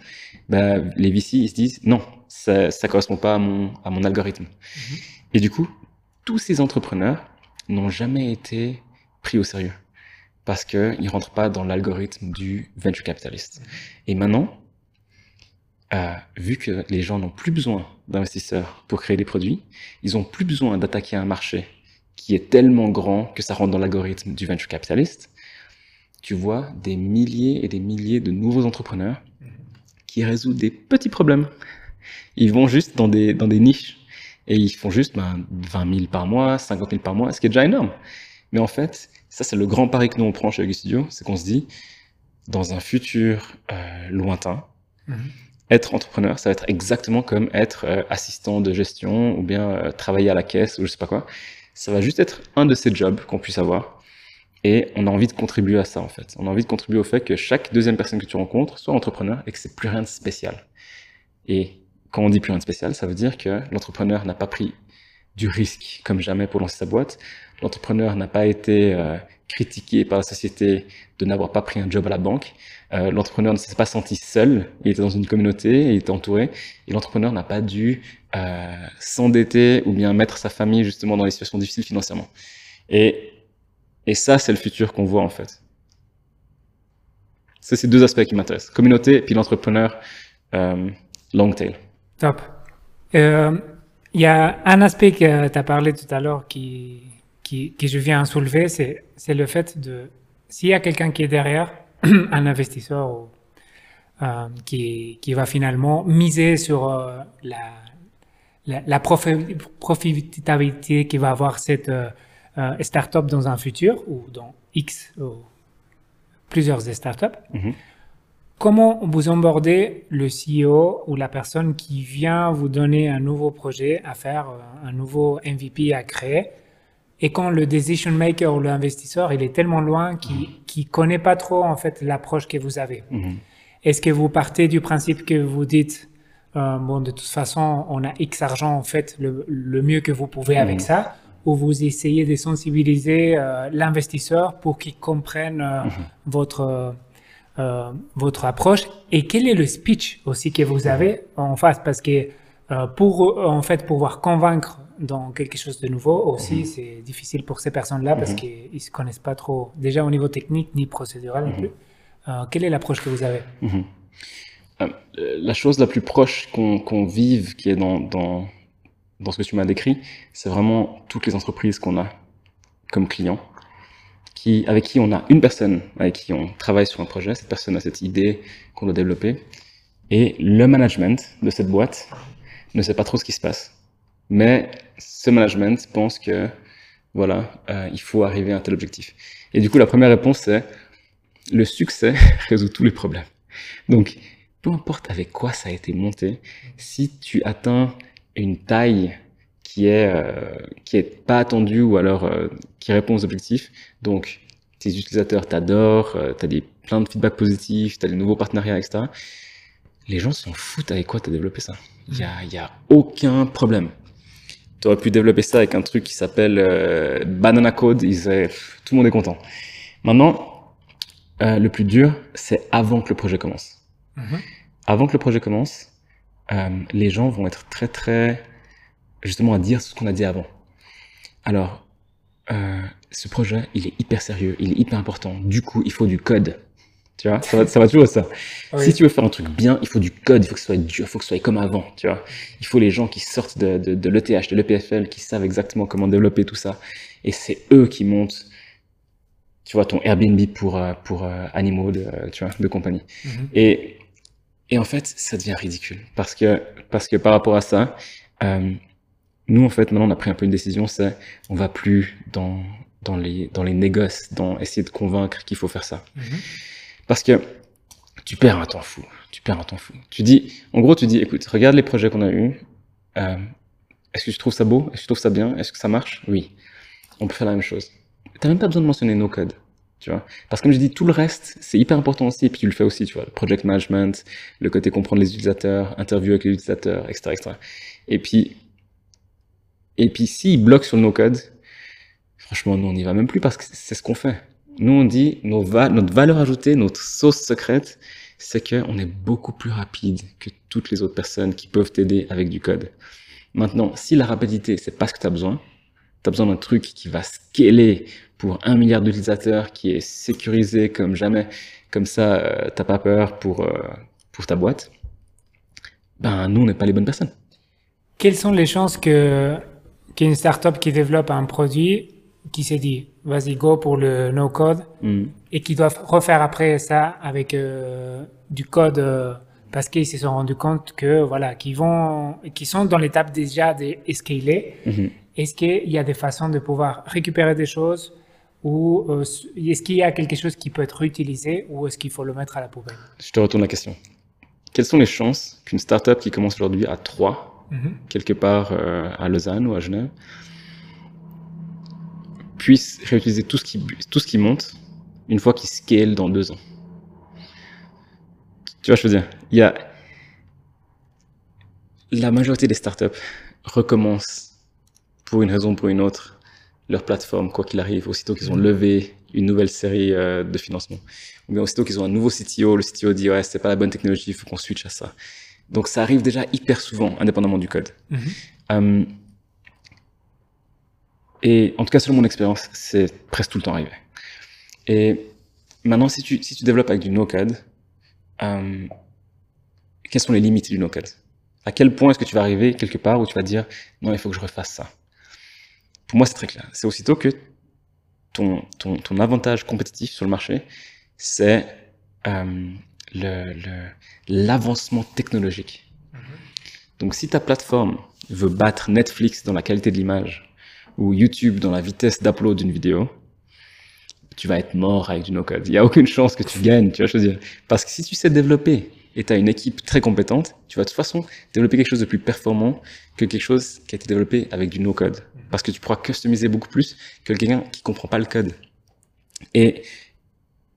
Speaker 3: ben, les VC, ils se disent non, ça ne correspond pas à mon, à mon algorithme. Et du coup, tous ces entrepreneurs n'ont jamais été pris au sérieux parce qu'ils ne rentrent pas dans l'algorithme du venture capitalist. Et maintenant, euh, vu que les gens n'ont plus besoin d'investisseurs pour créer des produits, ils n'ont plus besoin d'attaquer un marché qui est tellement grand que ça rentre dans l'algorithme du venture capitalist, tu vois des milliers et des milliers de nouveaux entrepreneurs qui résout des petits problèmes. Ils vont juste dans des, dans des niches et ils font juste ben, 20 000 par mois, 50 000 par mois, ce qui est déjà énorme. Mais en fait, ça c'est le grand pari que nous on prend chez Auguste Studio, c'est qu'on se dit, dans un futur euh, lointain,
Speaker 2: Mhm.
Speaker 3: être entrepreneur, ça va être exactement comme être euh, assistant de gestion ou bien euh, travailler à la caisse ou je sais pas quoi. Ça va juste être un de ces jobs qu'on puisse avoir. Et on a envie de contribuer à ça, en fait. On a envie de contribuer au fait que chaque deuxième personne que tu rencontres soit entrepreneur et que c'est plus rien de spécial. Et quand on dit plus rien de spécial, ça veut dire que l'entrepreneur n'a pas pris du risque comme jamais pour lancer sa boîte. L'entrepreneur n'a pas été euh, critiqué par la société de n'avoir pas pris un job à la banque. Euh, l'entrepreneur ne s'est pas senti seul. Il était dans une communauté, il était entouré. Et l'entrepreneur n'a pas dû euh, s'endetter ou bien mettre sa famille justement dans des situations difficiles financièrement. Et et ça, c'est le futur qu'on voit en fait. C'est ces deux aspects qui m'intéressent. Communauté puis l'entrepreneur euh, long tail.
Speaker 2: Top. Euh, Il y a un aspect que tu as parlé tout à l'heure qui, qui, que je viens soulever, c'est le fait de, s'il y a quelqu'un qui est derrière, un investisseur euh, qui, qui va finalement miser sur euh, la, la, la profi- profitabilité qu'il va avoir cette euh, euh, startup dans un futur ou dans X ou plusieurs startups.
Speaker 3: Mhm.
Speaker 2: Comment vous embordez le CEO ou la personne qui vient vous donner un nouveau projet à faire, euh, un nouveau MVP à créer, et quand le decision maker ou l'investisseur il est tellement loin qu'il ne connaît pas trop en fait l'approche que vous avez.
Speaker 3: Mhm.
Speaker 2: Est-ce que vous partez du principe que vous dites euh, bon de toute façon on a X argent en fait le, le mieux que vous pouvez avec
Speaker 3: Mhm.
Speaker 2: ça. Ou vous essayez de sensibiliser euh, l'investisseur pour qu'il comprenne euh, votre euh, votre approche. Et quel est le speech aussi que vous avez en face? Parce que pour en fait pouvoir convaincre dans quelque chose de nouveau aussi c'est difficile pour ces personnes-là parce qu'ils se connaissent pas trop déjà au niveau technique ni procédural non plus. Quelle est l'approche que vous avez?
Speaker 3: Mhm. La chose la plus proche qu'on vive, qui est dans ce que tu m'as décrit, c'est vraiment toutes les entreprises qu'on a comme clients, qui, avec qui on a une personne, avec qui on travaille sur un projet, cette personne a cette idée qu'on doit développer, et le management de cette boîte ne sait pas trop ce qui se passe. Mais ce management pense que, voilà, euh, il faut arriver à un tel objectif. Et du coup, la première réponse, c'est le succès résout tous les problèmes. Donc, peu importe avec quoi ça a été monté, si tu atteins une taille qui est euh, qui est pas attendue ou alors euh, qui répond aux objectifs, donc tes utilisateurs t'adorent, euh, tu as des, plein de feedback positifs, tu as des nouveaux partenariats, etc. Les gens s'en foutent avec quoi tu as développé ça. Il y a, y a aucun problème. Tu aurais pu développer ça avec un truc qui s'appelle Banana Code, ils, euh, tout le monde est content. Maintenant, le plus dur, c'est avant que le projet commence.
Speaker 2: Mhm.
Speaker 3: Avant que le projet commence, euh, les gens vont être très très justement à dire ce qu'on a dit avant. Alors, euh, ce projet, il est hyper sérieux, il est hyper important. Du coup, il faut du code. Tu vois, ça va, ça va toujours ça.
Speaker 2: Oui.
Speaker 3: Si tu veux faire un truc bien, il faut du code, il faut que ce soit dur, il faut que ce soit comme avant. Tu vois, il faut les gens qui sortent de, de, de l'ETH, de l'EPFL, qui savent exactement comment développer tout ça. Et c'est eux qui montent, tu vois, ton Airbnb pour euh, pour euh, animaux, de, tu vois, de compagnie.
Speaker 2: Mhm.
Speaker 3: Et, et en fait, ça devient ridicule. Parce que, parce que par rapport à ça, euh, nous, en fait, maintenant, on a pris un peu une décision, c'est on va plus dans, dans, les, dans les négoces, dans essayer de convaincre qu'il faut faire ça.
Speaker 2: Mhm.
Speaker 3: Parce que tu perds un temps fou. Tu perds un temps fou. Tu dis, en gros, tu dis, écoute, regarde les projets qu'on a eus. Euh, Est-ce que tu trouves ça beau? Est-ce que tu trouves ça bien? Est-ce que ça marche? Oui. On peut faire la même chose. T'as même pas besoin de mentionner no code. Parce que comme je dis, tout le reste, c'est hyper important aussi. Et puis tu le fais aussi, tu vois. Le project management, le côté comprendre les utilisateurs, interview avec les utilisateurs, etc., etc. Et puis, et puis s'ils bloquent sur le no code, franchement, nous, on n'y va même plus parce que c'est ce qu'on fait. Nous, on dit, nos va- notre valeur ajoutée, notre sauce secrète, c'est qu'on est beaucoup plus rapide que toutes les autres personnes qui peuvent t'aider avec du code. Maintenant, si la rapidité, c'est pas ce que tu as besoin, tu as besoin d'un truc qui va scaler pour un milliard d'utilisateurs, qui est sécurisé comme jamais, comme ça, euh, t'as pas peur pour, euh, pour ta boîte, ben nous, on n'est pas les bonnes personnes.
Speaker 2: Quelles sont les chances que qu'une startup qui développe un produit qui s'est dit vas-y go pour le no code
Speaker 3: Hmm.
Speaker 2: et qui doivent refaire après ça avec euh, du code euh, parce qu'ils se sont rendus compte que voilà qu'ils vont qu'ils sont dans l'étape déjà de scaler
Speaker 3: Mhm.
Speaker 2: Est-ce qu'il y a des façons de pouvoir récupérer des choses ou euh, est-ce qu'il y a quelque chose qui peut être utilisé ou est-ce qu'il faut le mettre à la poubelle?
Speaker 3: Je te retourne la question. Quelles sont les chances qu'une startup qui commence aujourd'hui à 3,
Speaker 2: Mhm.
Speaker 3: quelque part euh, à Lausanne ou à Genève, puisse réutiliser tout ce qui, tout ce qui monte une fois qu'il scale dans deux ans? Tu vois, je veux dire, il y a la majorité des startups recommencent pour une raison ou pour une autre leur plateforme, quoi qu'il arrive, aussitôt qu'ils ont levé une nouvelle série euh, de financement. Ou bien aussitôt qu'ils ont un nouveau CTO, le CTO dit ouais, c'est pas la bonne technologie, il faut qu'on switch à ça. Donc ça arrive déjà hyper souvent, indépendamment du code.
Speaker 2: Mhm.
Speaker 3: Euh, et en tout cas, selon mon expérience, c'est presque tout le temps arrivé. Et maintenant, si tu, si tu développes avec du no-code, euh, quelles sont les limites du no-code? À quel point est-ce que tu vas arriver quelque part où tu vas dire non, il faut que je refasse ça? Pour moi, c'est très clair. C'est aussitôt que ton, ton, ton avantage compétitif sur le marché, c'est euh, le- le- l'avancement technologique. Donc, si ta plateforme veut battre Netflix dans la qualité de l'image ou YouTube dans la vitesse d'upload d'une vidéo, tu vas être mort avec du no-code. Il n'y a aucune chance que tu gagnes, tu vois, je veux dire. Parce que si tu sais développer et tu as une équipe très compétente, tu vas de toute façon développer quelque chose de plus performant que quelque chose qui a été développé avec du no-code. Parce que tu pourras customiser beaucoup plus que quelqu'un qui comprend pas le code. Et,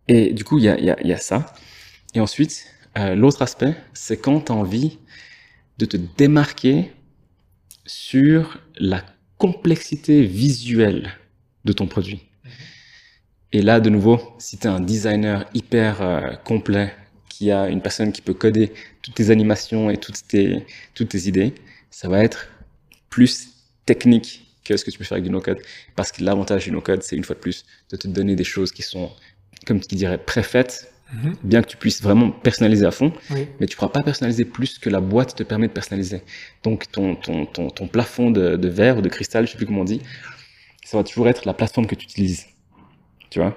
Speaker 3: et du coup, il y a, y, a, il y a ça. Et ensuite, euh, l'autre aspect, c'est quand tu as envie de te démarquer sur la complexité visuelle de ton produit. Et là, de nouveau, si tu es un designer hyper euh, complet, qui a une personne qui peut coder toutes tes animations et toutes tes, toutes tes idées, ça va être plus technique que ce que tu peux faire avec du no-code. Parce que l'avantage du no-code, c'est une fois de plus de te donner des choses qui sont, comme tu dirais, préfaites,
Speaker 2: Mhm.
Speaker 3: bien que tu puisses vraiment personnaliser à fond
Speaker 2: Oui.
Speaker 3: mais tu pourras pas personnaliser plus que la boîte te permet de personnaliser. Donc ton, ton, ton, ton plafond de, de verre ou de cristal, je sais plus comment on dit, ça va toujours être la plateforme que tu utilises. Tu vois?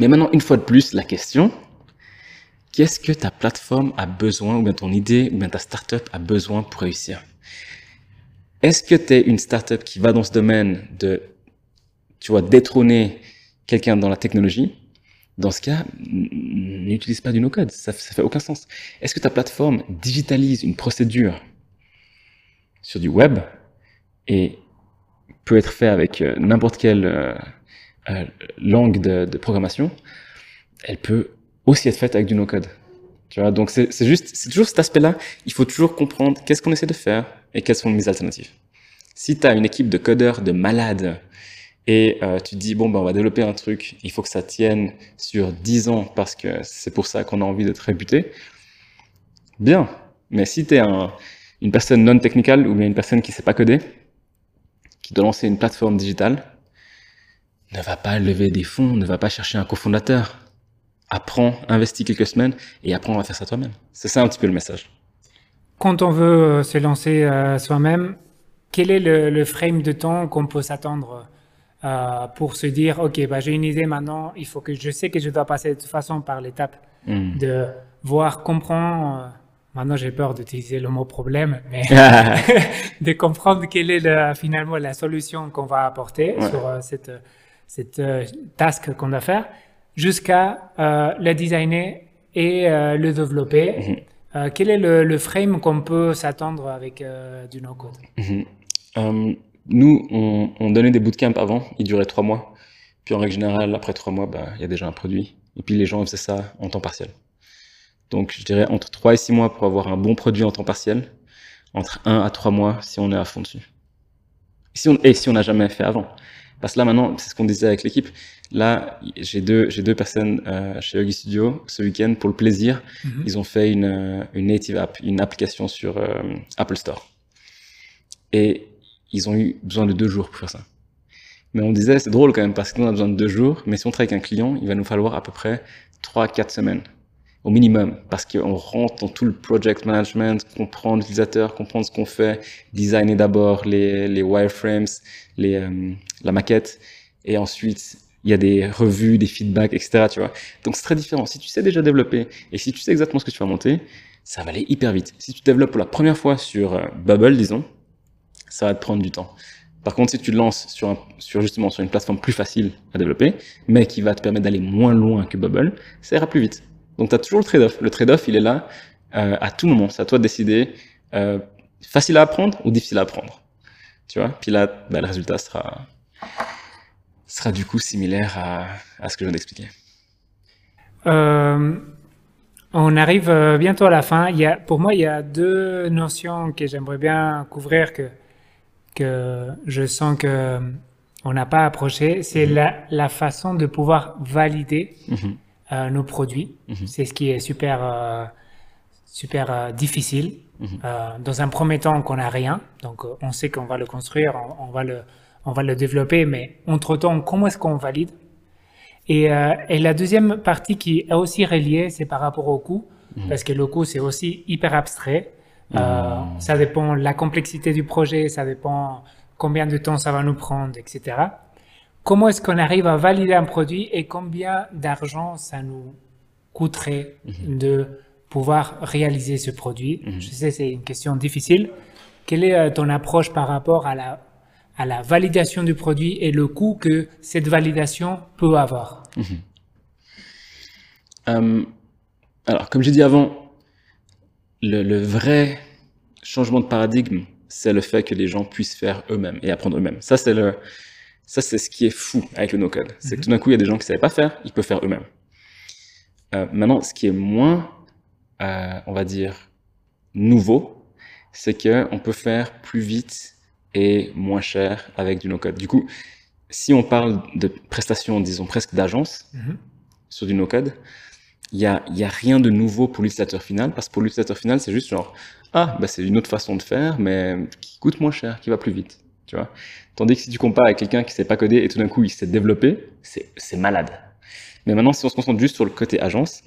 Speaker 3: Mais maintenant, une fois de plus, la question, qu'est-ce que ta plateforme a besoin, ou bien ton idée, ou bien ta startup a besoin pour réussir? Est-ce que tu es une startup qui va dans ce domaine de, tu vois, détrôner quelqu'un dans la technologie? Dans ce cas, n'utilise pas du no-code. Ça, ça fait aucun sens. Est-ce que ta plateforme digitalise une procédure sur du web et peut être fait avec euh, n'importe quel euh, euh, langue de, de, programmation, elle peut aussi être faite avec du no-code. Tu vois, donc c'est juste, c'est toujours cet aspect-là. Il faut toujours comprendre qu'est-ce qu'on essaie de faire et quelles sont mes alternatives. Si tu as une équipe de codeurs de malades et euh, tu dis bon ben on va développer un truc, il faut que ça tienne sur 10 ans parce que c'est pour ça qu'on a envie d'être réputé. Bien, mais si tu es un, une personne non technical ou bien une personne qui sait pas coder, qui doit lancer une plateforme digitale, ne va pas lever des fonds, ne va pas chercher un cofondateur. Apprends, investis quelques semaines et apprends à faire ça toi-même. C'est ça un petit peu le message.
Speaker 2: Quand on veut euh, se lancer euh, soi-même, quel est le, le, frame de temps qu'on peut s'attendre euh, pour se dire, OK, bah, j'ai une idée maintenant, il faut que je sais que je dois passer de toute façon par l'étape mm. de voir, comprendre, euh, maintenant j'ai peur d'utiliser le mot problème, mais de comprendre quelle est le, finalement la solution qu'on va apporter ouais. sur euh, cette, cette task qu'on doit faire, jusqu'à le designer et le développer. Mm -hmm. quel est le, le frame qu'on peut s'attendre avec du no-code?
Speaker 3: Mm -hmm. um nous, on, on, donnait des bootcamps avant, ils duraient trois mois. Puis en règle générale, après trois mois, bah, il y a déjà un produit. Et puis les gens faisaient ça en temps partiel. Donc je dirais entre trois et six mois pour avoir un bon produit en temps partiel. Entre un à trois mois si on est à fond dessus. Et si on n'a jamais fait avant. Parce que là maintenant, c'est ce qu'on disait avec l'équipe. Là, j'ai deux, j'ai deux personnes euh, chez Huggy Studio ce week-end pour le plaisir. Mm -hmm. Ils ont fait une, une native app, une application sur euh, Apple Store. Et ils ont eu besoin de deux jours pour faire ça. Mais on disait, c'est drôle quand même, parce qu'on a besoin de deux jours, mais si on travaille avec un client, il va nous falloir à peu près trois, quatre semaines, au minimum, parce qu'on rentre dans tout le project management, comprendre l'utilisateur, comprendre ce qu'on fait, designer d'abord les, les wireframes, les, euh, la maquette, et ensuite, il y a des revues, des feedbacks, etc., tu vois. Donc c'est très différent. Si tu sais déjà développer, et si tu sais exactement ce que tu vas monter, ça va aller hyper vite. Si tu développes pour la première fois sur euh, Bubble, disons, ça va te prendre du temps. Par contre, si tu te lances sur, un, sur justement sur une plateforme plus facile à développer, mais qui va te permettre d'aller moins loin que Bubble, ça ira plus vite. Donc, tu as toujours le trade-off. Le trade-off, il est là euh, à tout moment. C'est à toi de décider euh, facile à apprendre ou difficile à apprendre. Tu vois? Puis là, bah, le résultat sera, sera du coup similaire à, à ce que je viens d'expliquer.
Speaker 2: Euh, on arrive bientôt à la fin. Il y a, pour moi, il y a deux notions que j'aimerais bien couvrir que que je sens que on n'a pas approché, c'est mm -hmm. la, la, façon de pouvoir valider mm -hmm. Euh, nos produits. Mm -hmm. C'est ce qui est super, euh, super euh, difficile. dans un premier temps, qu'on n'a rien, donc on sait qu'on va le construire, on, on, va le, on va le développer, mais entre-temps, comment est-ce qu'on valide? Et, et, la deuxième partie qui est aussi reliée, c'est par rapport au coût, parce que le coût, c'est aussi hyper abstrait. Ça dépend la complexité du projet, ça dépend combien de temps ça va nous prendre, etc. Comment est-ce qu'on arrive à valider un produit et combien d'argent ça nous coûterait -hmm. de pouvoir réaliser ce produit? -hmm. Je sais, c'est une question difficile. Quelle est euh, ton approche par rapport à la, à la validation du produit et le coût que cette validation peut avoir? -hmm.
Speaker 3: um, Alors, comme j'ai dit avant, le, le, vrai changement de paradigme, c'est le fait que les gens puissent faire eux-mêmes et apprendre eux-mêmes. Ça, c'est le, ça, c'est ce qui est fou avec le no-code. C'est mm -hmm. que tout d'un coup, il y a des gens qui ne savaient pas faire, ils peuvent faire eux-mêmes. Euh, maintenant, ce qui est moins, euh, on va dire, nouveau, c'est qu'on peut faire plus vite et moins cher avec du no-code. Du coup, si on parle de prestations, disons presque d'agence, mm -hmm. sur du no-code, il n'y a, y a rien de nouveau pour l'utilisateur final, parce que pour l'utilisateur final, c'est juste genre, ah, bah c'est une autre façon de faire, mais qui coûte moins cher, qui va plus vite, tu vois? Tandis que si tu compares avec quelqu'un qui sait pas coder et tout d'un coup il s'est développé, c'est malade. Mais maintenant, si on se concentre juste sur le côté agence,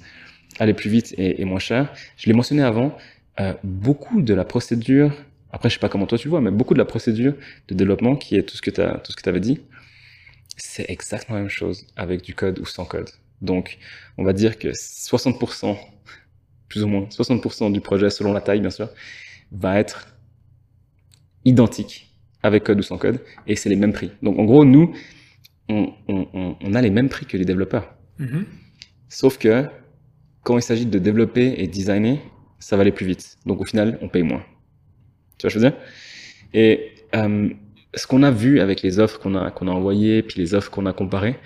Speaker 3: aller plus vite et, moins cher, je l'ai mentionné avant, euh, beaucoup de la procédure, après je sais pas comment toi tu vois, mais beaucoup de la procédure de développement qui est tout ce que tu avais dit, c'est exactement la même chose avec du code ou sans code. Donc, on va dire que 60%, plus ou moins, 60% du projet, selon la taille, bien sûr, va être identique avec code ou sans code, et c'est les mêmes prix. Donc, en gros, nous, on, on, on a les mêmes prix que les développeurs. Mm -hmm. Sauf que, quand il s'agit de développer et designer, ça va aller plus vite. Donc, au final, on paye moins. Tu vois ce que je veux dire? Et euh, ce qu'on a vu avec les offres qu'on a, qu'on a envoyées, puis les offres qu'on a comparées,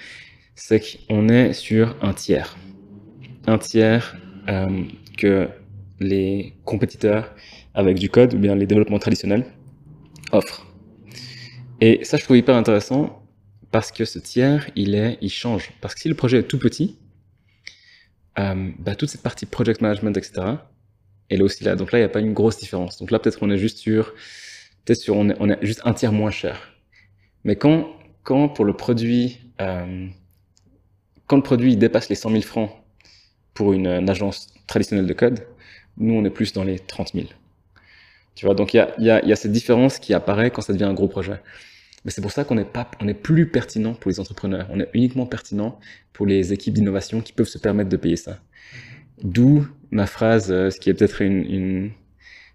Speaker 3: c'est qu'on est sur un tiers. Un tiers euh, que les compétiteurs avec du code ou bien les développements traditionnels offrent. Et ça, je trouve hyper intéressant parce que ce tiers, il est, il change. Parce que si le projet est tout petit, euh, bah, toute cette partie project management, etc., elle est aussi là. Donc là, il n'y a pas une grosse différence. Donc là, peut-être qu'on est juste sur, peut-être sur, on est, on est, juste un tiers moins cher. Mais quand, quand pour le produit, euh, quand le produit dépasse les 100 000 francs pour une, agence traditionnelle de code, nous, on est plus dans les 30 000. Tu vois, donc il y a, cette différence qui apparaît quand ça devient un gros projet. Mais c'est pour ça qu'on n'est pas, on est plus pertinent pour les entrepreneurs. On est uniquement pertinent pour les équipes d'innovation qui peuvent se permettre de payer ça. D'où ma phrase, euh, ce qui est peut-être une, une,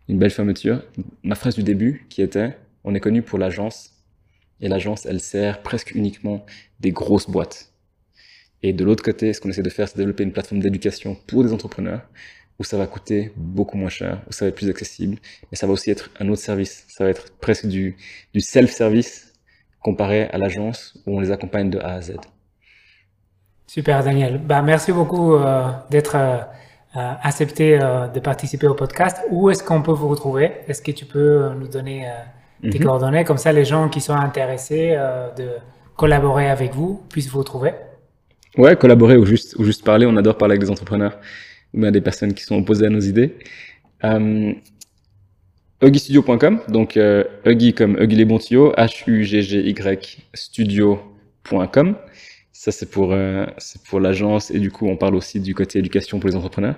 Speaker 3: une, belle fermeture, ma phrase du début qui était on est connu pour l'agence et l'agence elle sert presque uniquement des grosses boîtes. Et de l'autre côté, ce qu'on essaie de faire, c'est développer une plateforme d'éducation pour des entrepreneurs où ça va coûter beaucoup moins cher, où ça va être plus accessible, mais ça va aussi être un autre service. Ça va être presque du, du self-service comparé à l'agence où on les accompagne de A à Z.
Speaker 2: Super Daniel. Bah, merci beaucoup euh, d'être euh, accepté euh, de participer au podcast. Où est-ce qu'on peut vous retrouver? Est-ce que tu peux nous donner tes mm -hmm. coordonnées? Comme ça, les gens qui sont intéressés de collaborer avec vous puissent vous retrouver.
Speaker 3: Ouais, collaborer ou juste, ou juste parler. On adore parler avec des entrepreneurs ou bien des personnes qui sont opposées à nos idées. Euh, huggystudio.com, donc euh, Huggy comme Huggy les bons tuyaux, H-U-G-G-Y studio.com. Ça, c'est pour, euh, c'est pour l'agence et du coup, on parle aussi du côté éducation pour les entrepreneurs.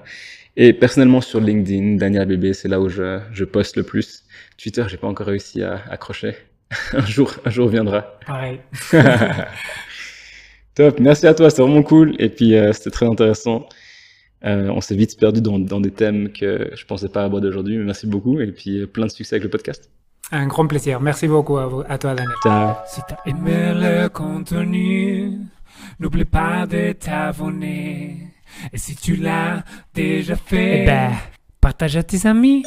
Speaker 3: Et personnellement, sur LinkedIn, Daniel Bébé, c'est là où je, je poste le plus. Twitter, j'ai pas encore réussi à accrocher. un jour, un jour viendra.
Speaker 2: Pareil.
Speaker 3: Top, merci à toi, c'était vraiment cool. Et puis, euh, c'était très intéressant. Euh, on s'est vite perdu dans, dans, des thèmes que je pensais pas aborder aujourd'hui, mais merci beaucoup et puis euh, plein de succès avec le podcast.
Speaker 2: Un grand plaisir. Merci beaucoup à, vous, à toi, Daniel.
Speaker 3: Ciao.
Speaker 1: Si t'as aimé le contenu, n'oublie pas de t'abonner. Et si tu l'as déjà fait,
Speaker 2: eh ben, partage à tes amis.